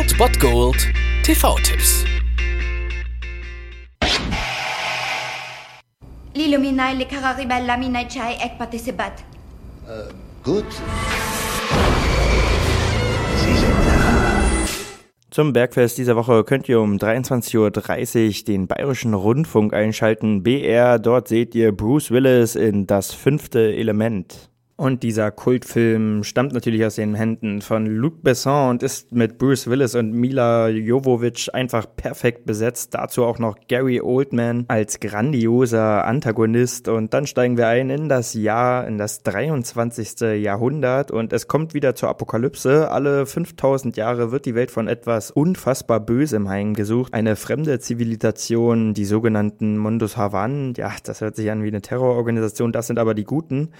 Old Bot Gold TV-Tipps. L'illuminai le cararibella minai chai ek participat. Äh, gut. Zum Bergfest dieser Woche könnt ihr um 23.30 Uhr den Bayerischen Rundfunk einschalten. BR, dort seht ihr Bruce Willis in Das fünfte Element. Und dieser Kultfilm stammt natürlich aus den Händen von Luc Besson und ist mit Bruce Willis und Mila Jovovich einfach perfekt besetzt. Dazu auch noch Gary Oldman als grandioser Antagonist. Und dann steigen wir ein in das Jahr, in das 23. Jahrhundert und es kommt wieder zur Apokalypse. Alle 5000 Jahre wird die Welt von etwas unfassbar Bösem heimgesucht. Eine fremde Zivilisation, die sogenannten Mundus Havan. Ja, das hört sich an wie eine Terrororganisation. Das sind aber die Guten.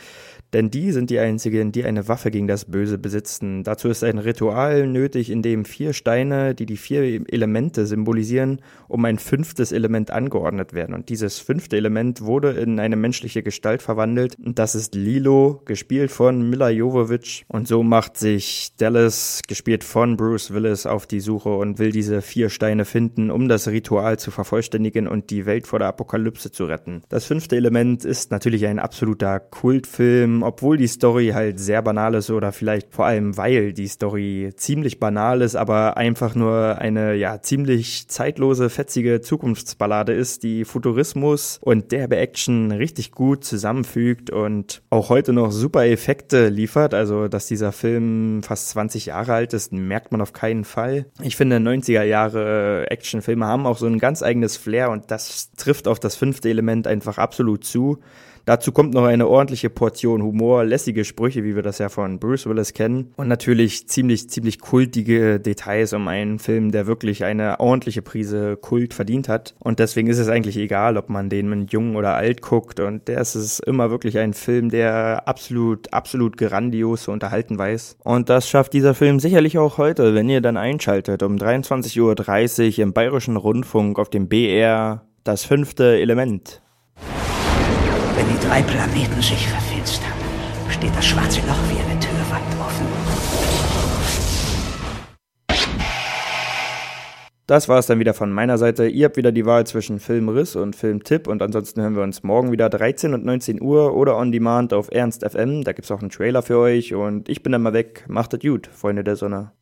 Denn die sind die einzigen, die eine Waffe gegen das Böse besitzen. Dazu ist ein Ritual nötig, in dem vier Steine, die die vier Elemente symbolisieren, um ein fünftes Element angeordnet werden. Und dieses fünfte Element wurde in eine menschliche Gestalt verwandelt. Und das ist Lilo, gespielt von Mila Jovovich. Und so macht sich Dallas, gespielt von Bruce Willis, auf die Suche und will diese vier Steine finden, um das Ritual zu vervollständigen und die Welt vor der Apokalypse zu retten. Das fünfte Element ist natürlich ein absoluter Kultfilm obwohl die Story halt sehr banal ist oder vielleicht vor allem weil die Story ziemlich banal ist, aber einfach nur eine ja ziemlich zeitlose, fetzige Zukunftsballade ist, die Futurismus und derbe Action richtig gut zusammenfügt und auch heute noch super Effekte liefert. Also, dass dieser Film fast 20 Jahre alt ist, merkt man auf keinen Fall. Ich finde, 90er Jahre Actionfilme haben auch so ein ganz eigenes Flair und das trifft auf das fünfte Element einfach absolut zu. Dazu kommt noch eine ordentliche Portion Humor, lässige Sprüche, wie wir das ja von Bruce Willis kennen. Und natürlich ziemlich, ziemlich kultige Details um einen Film, der wirklich eine ordentliche Prise Kult verdient hat. Und deswegen ist es eigentlich egal, ob man den mit jung oder alt guckt. Und der ist es immer wirklich ein Film, der absolut, absolut grandios zu unterhalten weiß. Und das schafft dieser Film sicherlich auch heute, wenn ihr dann einschaltet um 23.30 Uhr im Bayerischen Rundfunk auf dem BR das fünfte Element. Wenn die drei Planeten sich verfinstern, steht das schwarze Loch wie eine Türwand offen. Das war es dann wieder von meiner Seite. Ihr habt wieder die Wahl zwischen Filmriss und Filmtipp und ansonsten hören wir uns morgen wieder 13 und 19 Uhr oder on demand auf Ernst FM. Da gibt es auch einen Trailer für euch und ich bin dann mal weg. Macht es gut, Freunde der Sonne.